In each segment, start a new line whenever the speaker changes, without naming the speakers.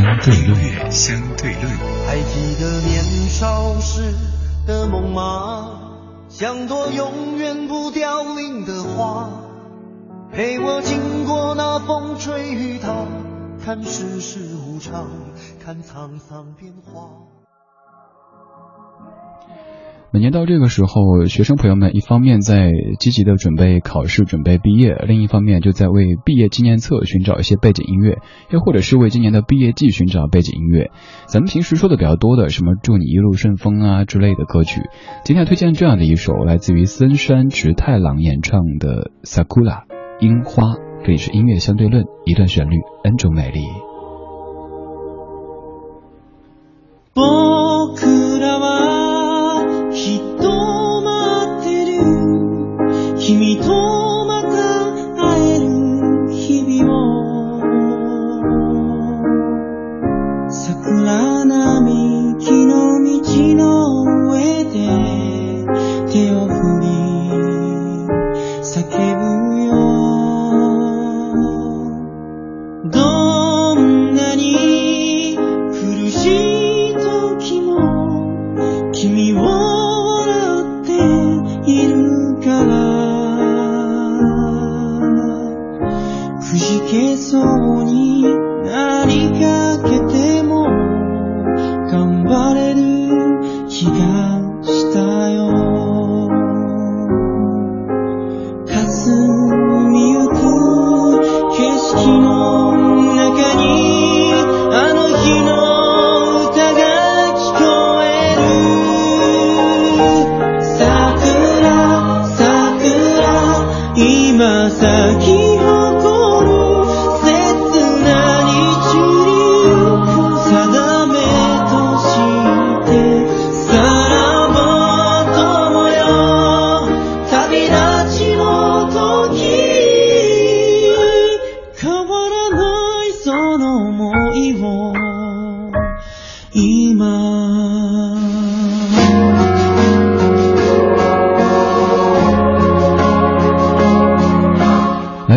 相对论，相对论。
还记得年少时的梦吗？像朵永远不凋零的花，陪我经过那风吹雨打，看世事无常，看沧桑变化。
每年到这个时候，学生朋友们一方面在积极的准备考试、准备毕业，另一方面就在为毕业纪念册寻找一些背景音乐，又或者是为今年的毕业季寻找背景音乐。咱们平时说的比较多的，什么“祝你一路顺风”啊之类的歌曲，今天推荐这样的一首，来自于森山直太郎演唱的《Sakura》樱花。这里是音乐相对论，一段旋律，N 种美丽。
くじけそうになりか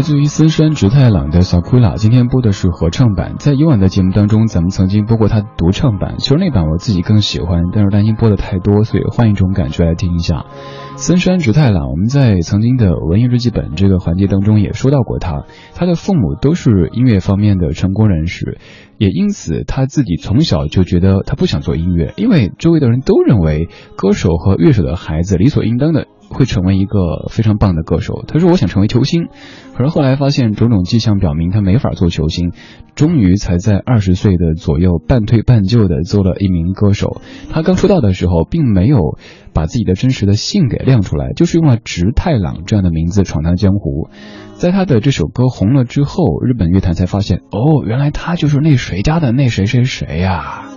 自于森山直太郎的《Sakura》，今天播的是合唱版。在以往的节目当中，咱们曾经播过他独唱版，其实那版我自己更喜欢，但是担心播的太多，所以换一种感觉来听一下。森山直太郎，我们在曾经的文艺日记本这个环节当中也说到过他，他的父母都是音乐方面的成功人士，也因此他自己从小就觉得他不想做音乐，因为周围的人都认为歌手和乐手的孩子理所应当的会成为一个非常棒的歌手。他说我想成为球星，可是后来发现种种迹象表明他没法做球星，终于才在二十岁的左右半推半就的做了一名歌手。他刚出道的时候并没有把自己的真实的姓给亮出来，就是用了直太郎这样的名字闯荡江湖。在他的这首歌红了之后，日本乐坛才发现，哦，原来他就是那谁家的那谁谁谁呀、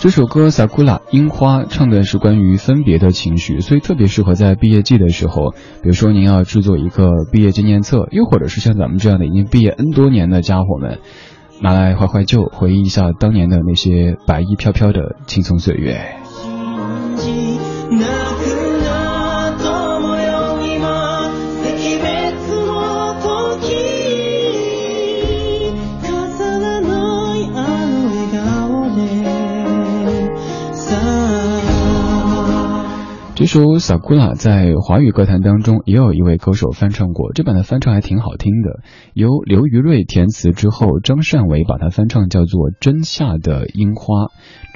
这首歌《Sakura 樱花》唱的是关于分别的情绪，所以特别适合在毕业季的时候，比如说您要制作一个毕业纪念册，又或者是像咱们这样的已经毕业 N 多年的家伙们，拿来怀怀旧，回忆一下当年的那些白衣飘飘的青葱岁月。
あ
这首《Sakura》在华语歌坛当中也有一位歌手翻唱过，这版的翻唱还挺好听的，由刘于瑞填词之后，张善伟把它翻唱叫做《真夏的樱花》。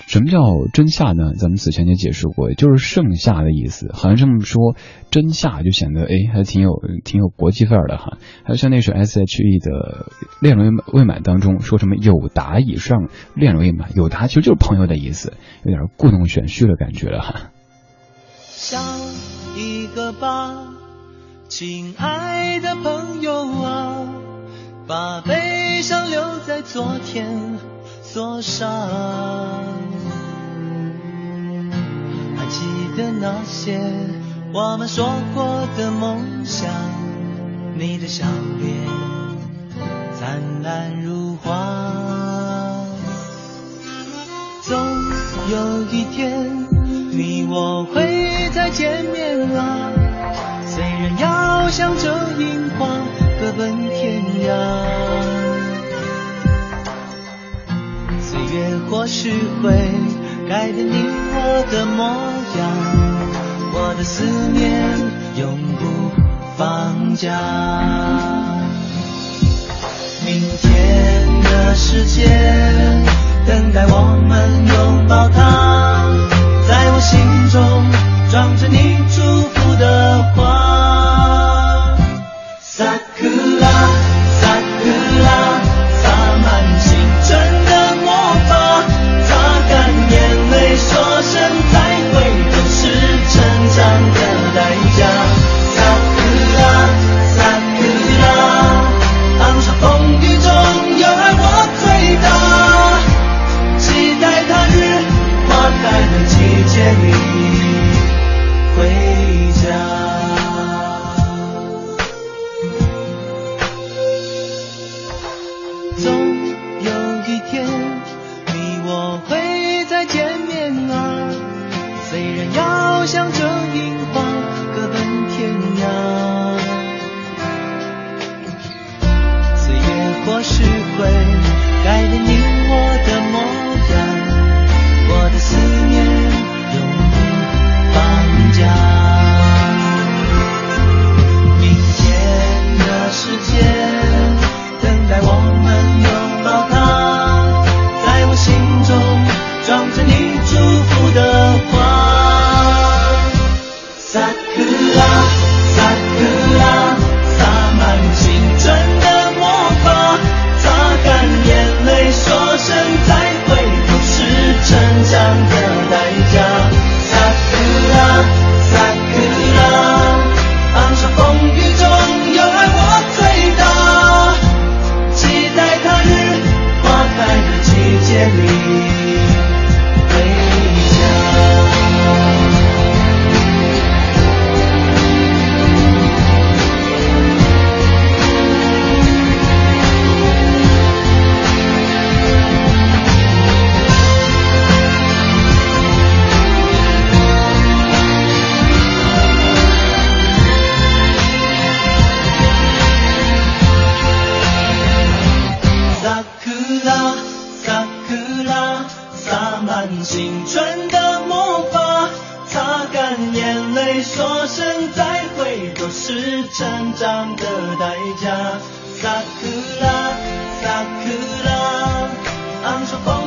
什么叫真夏呢？咱们此前也解释过，就是盛夏的意思。好像这么说，真夏就显得哎还挺有挺有国际范儿的哈。还有像那首 S.H.E 的《恋人未满》当中说什么有达以上恋人未满，有达其实就是朋友的意思，有点故弄玄虚的感觉了哈。
想一个吧，亲爱的朋友啊，
把悲伤留在昨天锁上。还记得那些我们说过的梦想，你的笑脸灿烂向着樱花各奔天涯。岁月或许会改变你我的模样，我的思念永不放假。明天的世界然要向着樱花各奔天涯，岁月或许会改变你满青春的魔法，擦干眼泪，说声再会，都是成长的代价。Sakura Sakura，昂首风